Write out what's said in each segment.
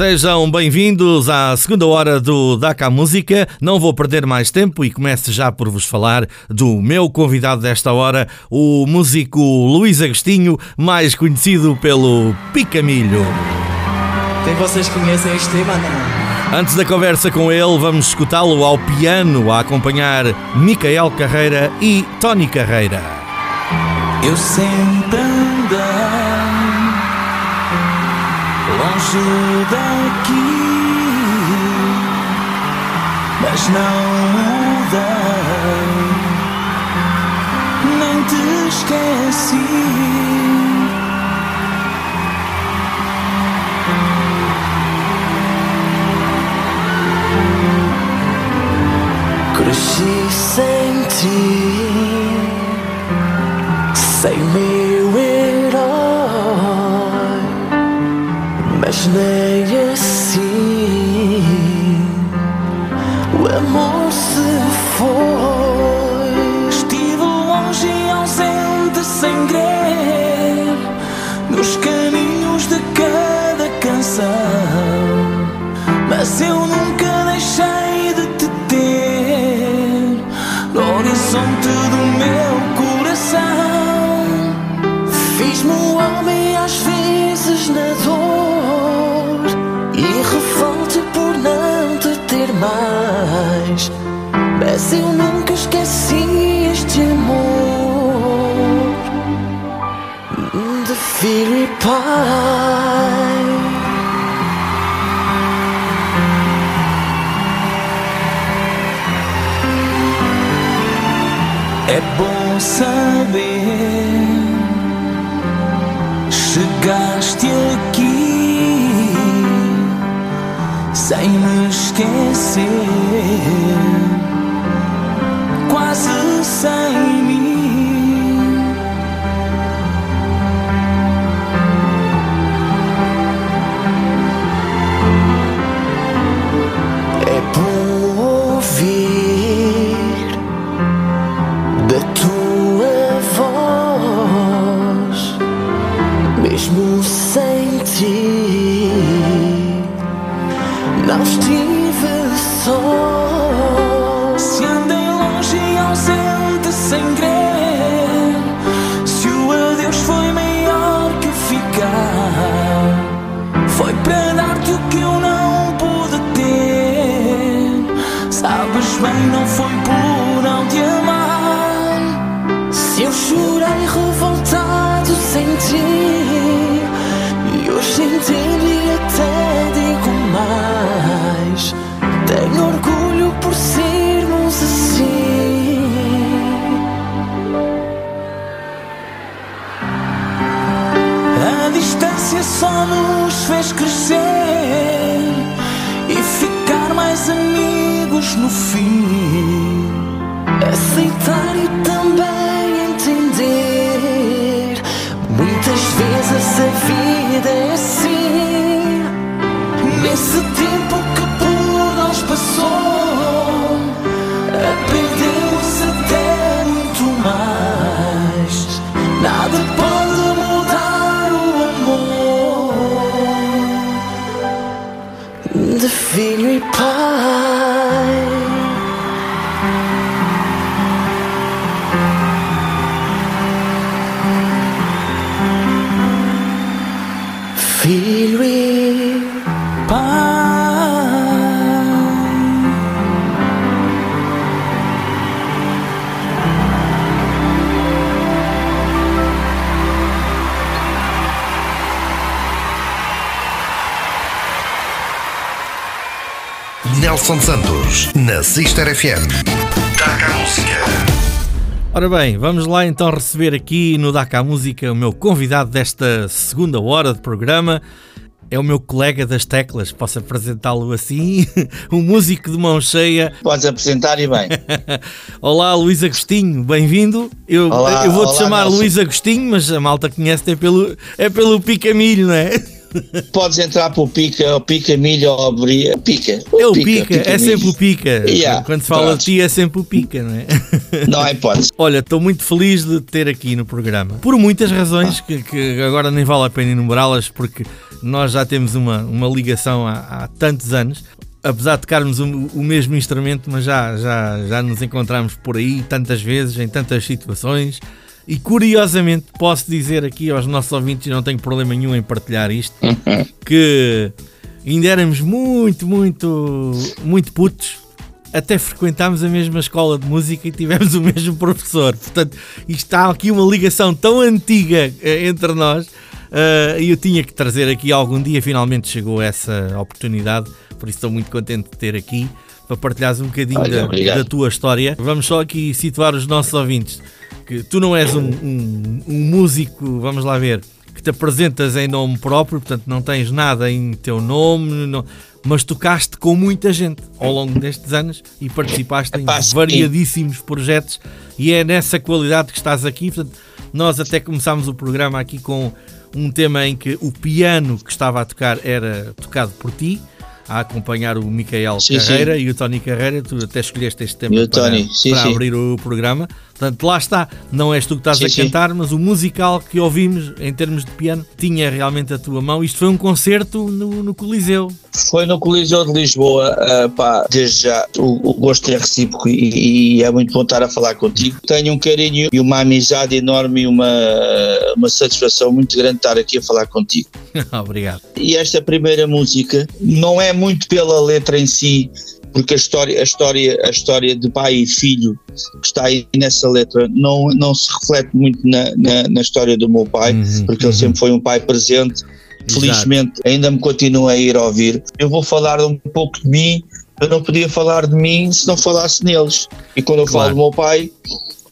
Sejam bem-vindos à segunda hora do DACA Música. Não vou perder mais tempo e começo já por vos falar do meu convidado desta hora, o músico Luís Agostinho, mais conhecido pelo Picamilho. Tem vocês conhecem este tema, não? Antes da conversa com ele, vamos escutá-lo ao piano a acompanhar Micael Carreira e Tony Carreira. Eu sempre longe daqui, mas não mudei, nem te esqueci. Cresci sem ti, sem meu mas nem Mas eu nunca esqueci este amor De filho e pai É bom saber Chegaste aqui sem me esquecer, quase sem por sermos assim. A distância só nos fez crescer filho e pai Nelson Santos na Sister FM. Taca a música. Ora bem, vamos lá então receber aqui no DACA Música o meu convidado desta segunda hora de programa. é o meu colega das teclas, posso apresentá-lo assim, um músico de mão cheia. Podes apresentar e bem. olá, Luís Agostinho, bem-vindo. Eu, Olá, eu vou-te chamar Nelson. Luís Agostinho, mas a malta conhece é pelo, é pelo Picamilho, não é? Podes entrar para o pica, o pica milho ou abrir. Pica. É o Pica, é milho. sempre o Pica. Yeah, Quando se fala pronto. de ti, é sempre o Pica, não é? Não há hipótese. Olha, estou muito feliz de te ter aqui no programa. Por muitas razões que, que agora nem vale a pena enumerá-las, porque nós já temos uma, uma ligação há, há tantos anos. Apesar de tocarmos o, o mesmo instrumento, mas já, já, já nos encontramos por aí tantas vezes, em tantas situações. E curiosamente, posso dizer aqui aos nossos ouvintes, e não tenho problema nenhum em partilhar isto, que ainda éramos muito, muito, muito putos até frequentámos a mesma escola de música e tivemos o mesmo professor. Portanto, isto está aqui uma ligação tão antiga eh, entre nós eh, e eu tinha que trazer aqui algum dia. Finalmente chegou essa oportunidade, por isso estou muito contente de ter aqui para partilhares um bocadinho Olha, da, da tua história. Vamos só aqui situar os nossos ouvintes que tu não és um, um- um músico, vamos lá ver, que te apresentas em nome próprio, portanto não tens nada em teu nome, não- mas tocaste com muita gente ao longo destes anos e participaste em variadíssimos projetos e é nessa qualidade que estás aqui. Portanto, nós até começámos o programa aqui com um tema em que o piano que estava a tocar era tocado por ti. A acompanhar o Micael Sim, Carreira e o Tony Carreira, tu até escolheste este tema para, Tony, sim, para sim. abrir o programa. Portanto, lá está, não és tu que estás Sim, a sim. cantar, mas o musical que ouvimos em termos de piano tinha realmente a tua mão. Isto foi um concerto no, no Coliseu. Foi no Coliseu de Lisboa, ah, pá, desde já o, o gosto é recíproco e, e é muito bom estar a falar contigo. Tenho um carinho e uma amizade enorme e uma, uma satisfação muito grande estar aqui a falar contigo. Obrigado. E esta primeira música não é muito pela letra em si, porque a história, a história, a história de pai e filho que está aí nessa letra não, não se reflete muito na, na, na história do meu pai, Uhum, porque uhum. ele sempre foi um pai presente. Felizmente ainda me continua a ir ouvir. Eu vou falar um pouco de mim. Eu não podia falar de mim se não falasse neles. E quando eu Claro. falo do meu pai,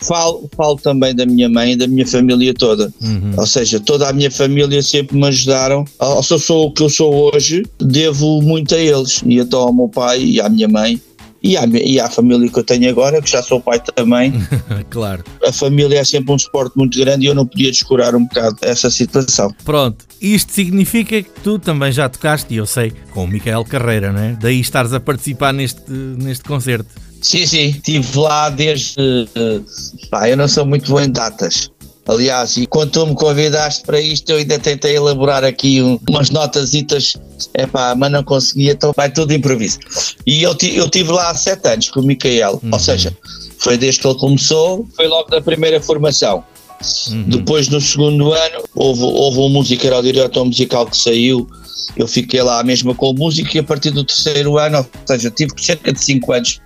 falo, falo também da minha mãe e da minha família toda. Uhum. Ou seja, toda a minha família sempre me ajudaram. Se eu sou o que eu sou hoje, devo muito a eles. E então ao meu pai e à minha mãe. E à, e à família que eu tenho agora, que já sou pai também. claro. A família é sempre um suporte muito grande e eu não podia descurar um bocado essa situação. Pronto, isto significa que tu também já tocaste, e eu sei, com o Micael Carreira, não é? Daí estares a participar neste, neste concerto. Sim, sim, estive lá desde. eh, Pá, eu não sou muito bom em datas. Aliás, e quando tu me convidaste para isto, eu ainda tentei elaborar aqui um- umas notasitas, epá, mas não consegui, então vai tudo improviso. E eu, eu tive lá há sete anos com o Micael, ou seja, foi desde que ele começou, foi logo da primeira formação. Depois, no segundo ano, houve, houve um músico, era o diretor musical que saiu, eu fiquei lá mesmo com o músico e a partir do terceiro ano, ou seja, tive cerca de cinco anos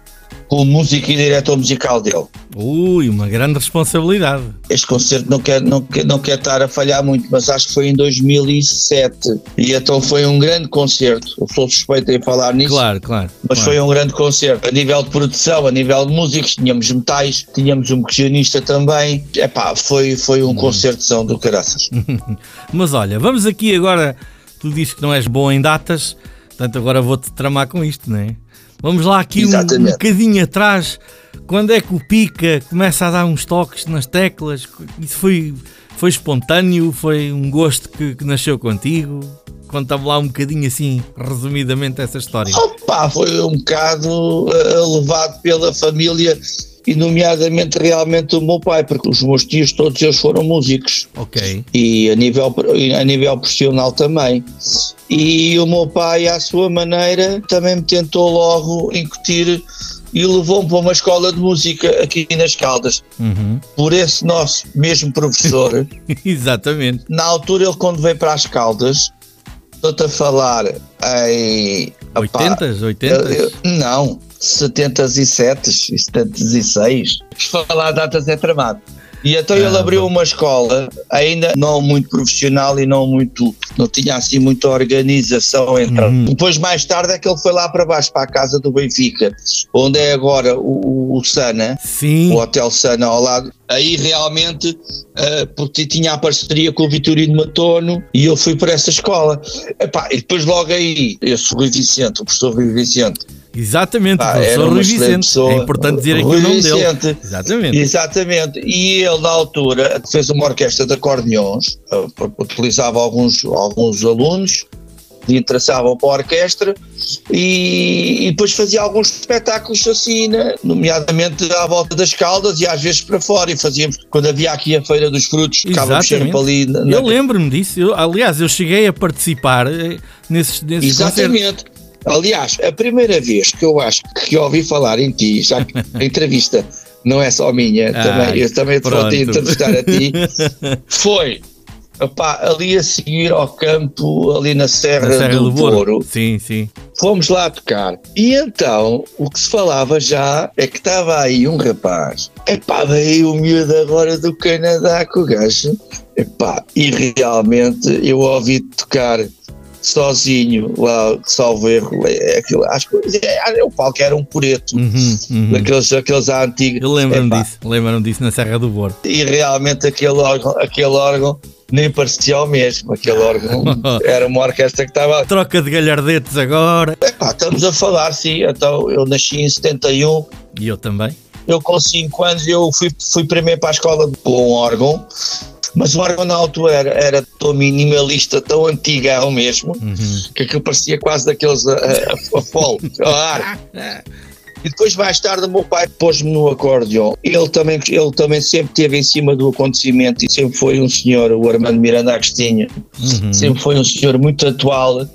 o músico e diretor musical dele. Ui, uma grande responsabilidade. Este concerto não quer, não, quer, não quer estar a falhar muito, mas acho que foi em 2007 e então foi um grande concerto. Eu sou suspeito em falar nisso. Claro, claro. Mas claro. foi um grande concerto. A nível de produção, a nível de músicos, tínhamos metais, tínhamos um percussionista também. Epá, foi, foi Uhum. um concerto do caraças. Mas olha, vamos aqui agora. Tu dizes que não és bom em datas, portanto agora vou-te tramar com isto, não é? Vamos lá aqui um, um bocadinho atrás. Quando é que o Pica começa a dar uns toques nas teclas? Isso foi, foi espontâneo? Foi um gosto que, que nasceu contigo? Conta-me lá um bocadinho assim, resumidamente, essa história. Opa, foi um bocado eh, levado pela família e nomeadamente realmente o meu pai, porque os meus tios todos eles foram músicos. Ok. e a nível, a nível profissional também. E o meu pai, à sua maneira, também me tentou logo incutir e levou-me para uma escola de música aqui nas Caldas. Uhum. Por esse nosso mesmo professor, Exatamente. na altura ele quando veio para as Caldas, estou-te a falar em... opá, 80s, 80s. eu- eu- não, 77 e 76. Falar datas é tramado. E então ele abriu uma escola, ainda não muito profissional e não muito, não tinha assim muita organização. Então. Depois, mais tarde, é que ele foi lá para baixo, para a casa do Benfica, onde é agora o, o Sana, Sim. o Hotel Sana ao lado. Aí realmente, uh, porque tinha a parceria com o Vitorino Matono e eu fui para essa escola. Epá, e depois logo aí, esse Rui Vicente, o professor Rui Vicente, Exatamente, o professor Rui Vicente. pessoa. É importante dizer aqui Rui o nome dele. Vicente. Exatamente. Exatamente, e ele na altura fez uma orquestra de acordeões, uh, utilizava alguns, alguns alunos que interessavam para a orquestra e, e depois fazia alguns espetáculos assim, né? nomeadamente à volta das caldas e às vezes para fora e fazíamos, quando havia aqui a Feira dos Frutos, ficávamos sempre Exatamente. ali na, Eu lembro-me disso. Eu- aliás, eu cheguei a participar eh, nesses, nesses concertos. Aliás, a primeira vez que eu acho que ouvi falar em ti, já que a entrevista não é só minha, Ah, também, eu também pronto. te entrevistar a ti, foi opá, ali a seguir ao campo, ali na Serra, Na Serra do, do. Sim, sim. Fomos lá tocar. E então, o que se falava já é que estava aí um rapaz. Epá, veio o miúdo agora do Canadá com o gajo. Epá, e realmente eu ouvi tocar sozinho lá, salvo erro, é aquilo, acho que é, o palco era um pureto. Uhum, uhum. Daqueles, aqueles à antiga. Eu lembro-me Epá, disso. Lembro-me disso na Serra do Boro. E realmente aquele órgão, aquele órgão nem parecia o mesmo. Aquele órgão era uma orquestra que estava Troca de galhardetes agora. Epá, estamos a falar, sim. Então, eu nasci em 71. E eu também. Eu, com 5 anos, eu fui, fui primeiro para a escola com um órgão. Mas o órgão na altura era, era tão minimalista, tão antigão mesmo, Uhum. que aquilo parecia quase daqueles a, a, a fole, a ar. E depois, mais tarde, o meu pai pôs-me no acordeão. Ele também, ele também sempre esteve em cima do acontecimento e sempre foi um senhor, o Armando Miranda Agostinho, Uhum. sempre foi um senhor muito atual.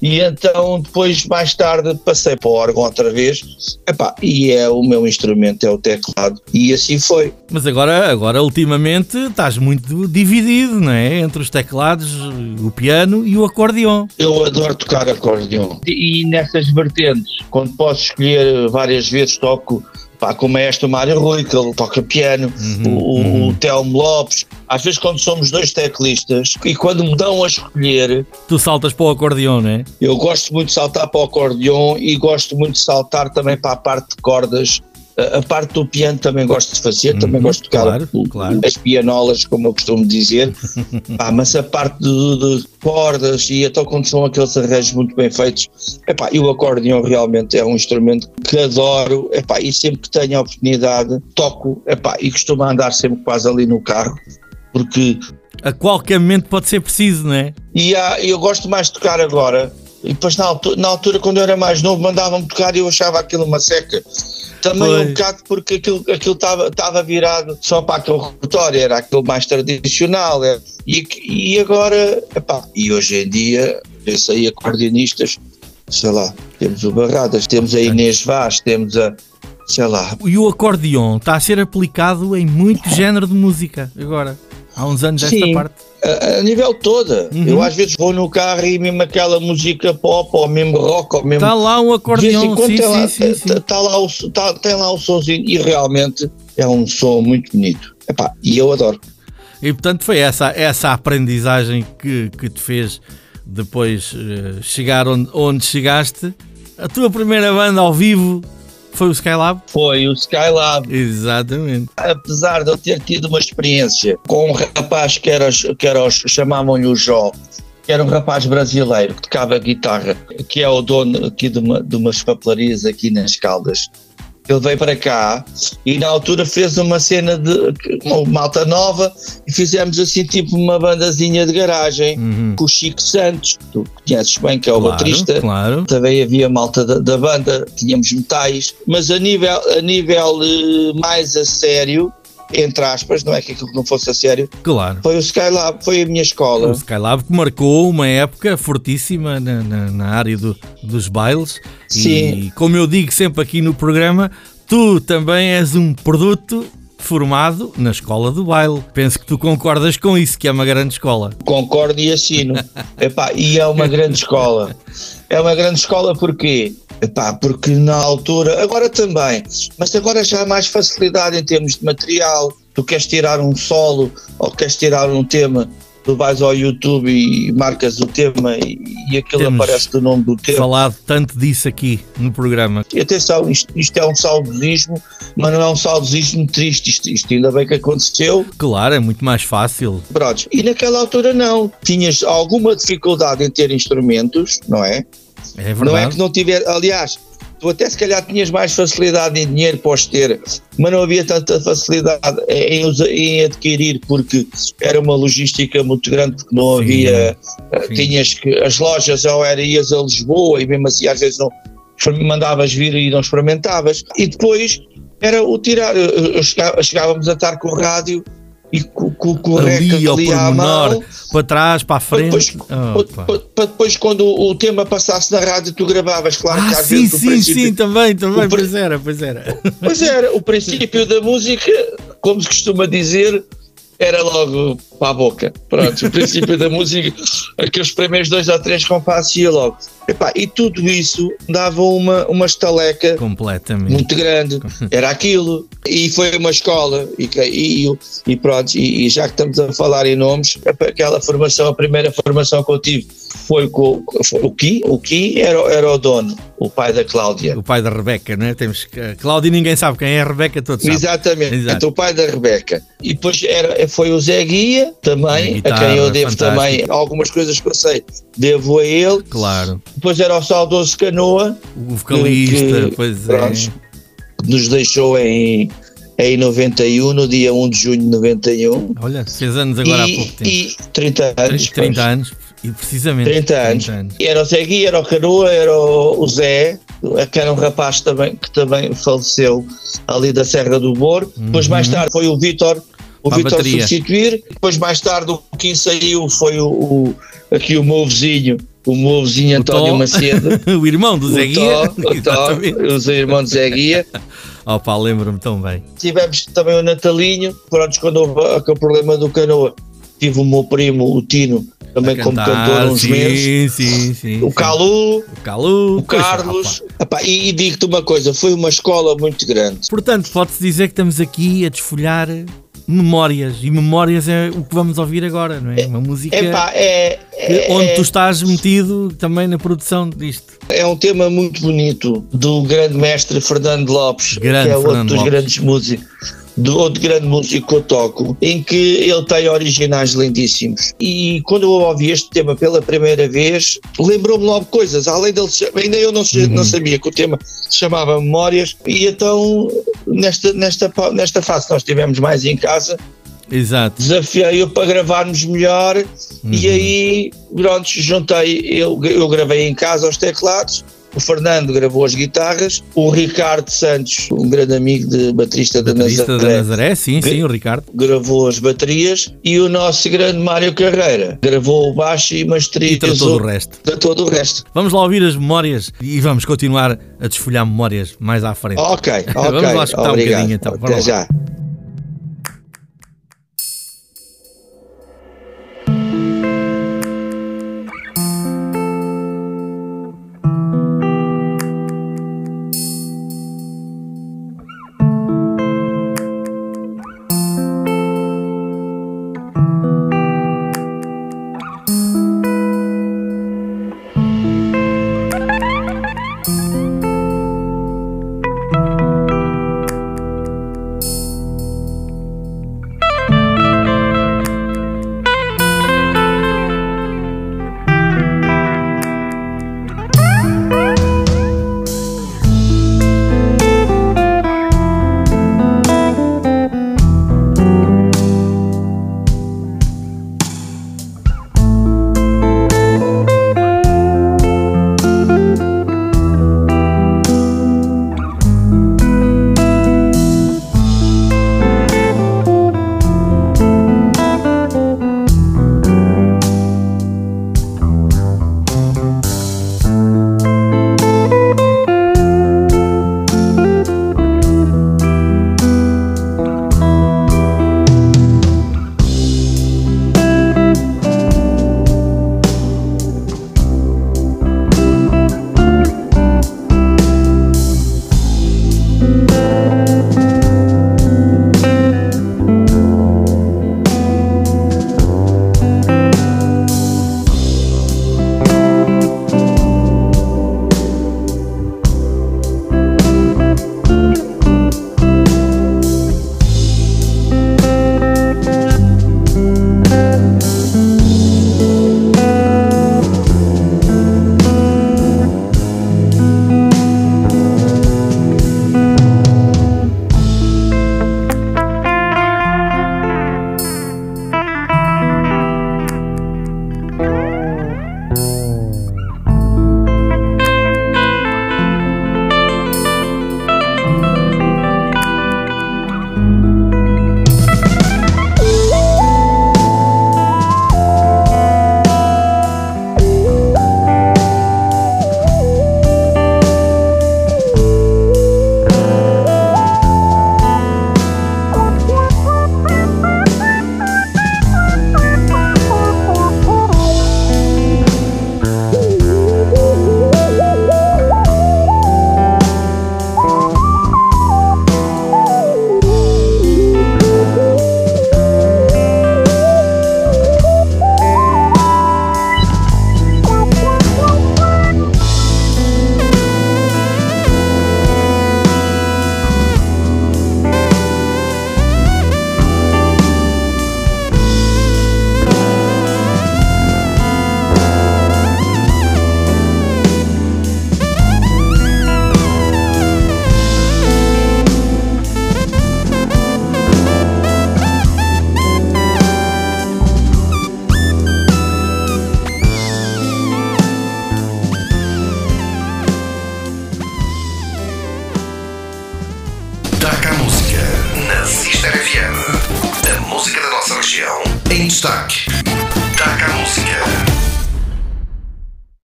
E então, depois, mais tarde, passei para o órgão outra vez. Epá, e é o meu instrumento, é o teclado. E assim foi. Mas agora, agora, ultimamente, estás muito dividido, não é? Entre os teclados, o piano e o acordeão. Eu adoro tocar acordeão. E, e nessas vertentes, quando posso escolher várias vezes, toco pá, com o maestro Mário Rui, que ele toca piano, o, o, o Telmo Lopes. Às vezes, quando somos dois teclistas e quando me dão a escolher, Tu saltas para o acordeão, não é? eu gosto muito de saltar para o acordeão e gosto muito de saltar também para a parte de cordas. A parte do piano também gosto de fazer, também gosto de tocar claro, o- claro. as pianolas, como eu costumo dizer. Pá, mas a parte de, de cordas e então quando são aqueles arranjos muito bem feitos, epá, e o acordeão realmente é um instrumento que adoro epá, e sempre que tenho a oportunidade toco epá, e costumo andar sempre quase ali no carro porque A qualquer momento pode ser preciso, não é? e há- eu gosto mais de tocar agora. E depois, na altura, na altura quando eu era mais novo, mandavam-me tocar e eu achava aquilo uma seca. Também um bocado porque aquilo aquilo estava estava virado só para aquele repertório, era aquilo mais tradicional. é. E, e agora, epá, e hoje em dia, esse aí acordeonistas, sei lá, temos o Barradas, temos a Inês Vaz, temos a, sei lá, E o acordeão está a ser aplicado em muito género de música agora. Há uns anos esta Sim. parte. a, a nível toda. Uhum. Eu às vezes vou no carro e mesmo aquela música pop, ou mesmo rock, ou mesmo Está lá um De vez em acordeão, quando sim, tem, lá, sim, sim, sim. tá- tá lá o, tá- tem lá o somzinho e realmente é um som muito bonito. Epá, e eu adoro. E portanto foi essa, essa aprendizagem que, que te fez depois eh, chegar onde, onde chegaste. A tua primeira banda ao vivo foi o Skylab? Foi o Skylab. Exatamente. Apesar de eu ter tido uma experiência com um rapaz que era, que era chamavam-lhe o Jó, que era um rapaz brasileiro que tocava guitarra, que é o dono aqui de, uma, de umas papelarias aqui nas Caldas. Ele veio para cá e na altura fez uma cena de uma malta nova e fizemos assim tipo uma bandazinha de garagem Uhum. com o Chico Santos, que tu conheces bem, que é o Claro, baterista. claro. Também havia malta da, da banda, tínhamos metais, mas a nível, a nível eh, mais a sério, entre aspas, não é que aquilo não fosse a sério, Claro. foi o Skylab, foi a minha O escola. Skylab que marcou uma época fortíssima na, na- na área do- dos bailes. E Sim. como eu digo sempre aqui no programa, tu também és um produto formado na escola do baile. Penso que tu concordas com isso, que é uma grande escola. Concordo e assino. Epá, e é uma grande escola. É uma grande escola porquê? Epá, porque na altura, agora também, mas agora já há mais facilidade em termos de material, tu queres tirar um solo ou queres tirar um tema, tu vais ao YouTube e marcas o tema e, e aquilo Temos aparece do nome do tema. Falado tanto disso aqui no programa. E atenção, isto, isto é um saudosismo, mas não é um saudosismo triste, isto, isto ainda bem que aconteceu. Claro, é muito mais fácil. Pronto. E naquela altura não, tinhas alguma dificuldade em ter instrumentos, não é? É verdade. Não é que não tiver, aliás, tu até se calhar tinhas mais facilidade em dinheiro para os ter, mas não havia tanta facilidade em, em adquirir porque era uma logística muito grande, porque não Sim, havia, sim. tinhas que, as lojas ou era ias a Lisboa e mesmo assim às vezes não mandavas vir e não experimentavas, e depois era o tirar, eu chegava- chegávamos a estar com o rádio e com o Ali ao ali à pormenor, mão, para trás, para a para frente. depois, Opa. para- para depois quando o, o tema passasse na rádio tu gravavas, claro que Ah, às sim, vezes sim, princípio- sim, também, também, pois era, pois era. Pois era, o princípio da música, como se costuma dizer, era logo para a boca. Pronto, o princípio da música, aqueles primeiros dois ou três compassos ia logo. Epá, e tudo isso dava uma, uma estaleca Completamente. muito grande, era aquilo, e foi uma escola, e, e, e pronto, e, e já que estamos a falar em nomes, aquela formação, a primeira formação que eu tive foi com foi o Ki, o Ki era, era o dono, o pai da Cláudia. O pai da Rebeca, não é? Temos Cláudia ninguém sabe quem é a Rebeca, todos sabem. Exatamente, Exato. então o pai da Rebeca. E depois era, foi o Zé Guia, também, guitarra, a quem eu devo fantástico. também algumas coisas que eu sei, devo a ele. Claro. Depois era o saudoso Canoa, O vocalista, que- pois pronto, é. nos deixou em, em 91, no dia 1 de junho de 91. Olha, fez anos agora há e, pouco tempo. e 30 anos. 30 pois. anos, e precisamente. 30 anos. 30 anos. Era o Zé Guia, era o Canoa, era o, o Zé, que era um rapaz também, que também faleceu ali da Serra do Bor. Depois, mais tarde, foi o Vítor, o Uhum. Bateria. substituir. Depois, mais tarde, o quem saiu foi o, o- aqui o meu vizinho, o meu vizinho António Tó. Macedo. o irmão do Zé o Guia. Tó, o Tó, Exatamente. os irmãos de Zé Guia. Opa, lembro-me tão bem. Tivemos também o Natalinho, pronto, quando houve aquele problema do canoa, tive o meu primo, o Tino, também como cantor uns sim, meses. Sim, sim. O. Calu, O Calu. o Carlos. Epá, e e digo-te uma coisa, foi uma escola muito grande. Portanto, pode-se dizer que estamos aqui a desfolhar memórias. E memórias é o que vamos ouvir agora, não é? Uma música Epá, é, é, onde é- tu estás metido também na produção disto. é um tema muito bonito do grande mestre Fernando Lopes, Grande que é outro Fernando dos Lopes. grandes músicos. Do outro grande músico que eu toco, em que ele tem originais lindíssimos. E quando eu ouvi este tema pela primeira vez, lembrou-me logo coisas. Além dele, ainda eu não, Uhum. não sabia que o tema se chamava Memórias. E então, nesta, nesta, nesta fase, nós estivemos mais em casa, Exato. desafiei-o para gravarmos melhor Uhum. e aí pronto, juntei, eu, eu gravei em casa os teclados, o Fernando gravou as guitarras, o Ricardo Santos, um grande amigo de baterista da Baterista da Nazaré, Nazaré, sim, sim, o Ricardo. gravou as baterias e o nosso grande Mário Carreira gravou o baixo e E masterizou tratou do resto. todo o resto. Vamos lá ouvir as memórias e vamos continuar a desfolhar memórias mais à frente. Ok, ok, Vamos lá escutar um obrigado. bocadinho, então. Até já.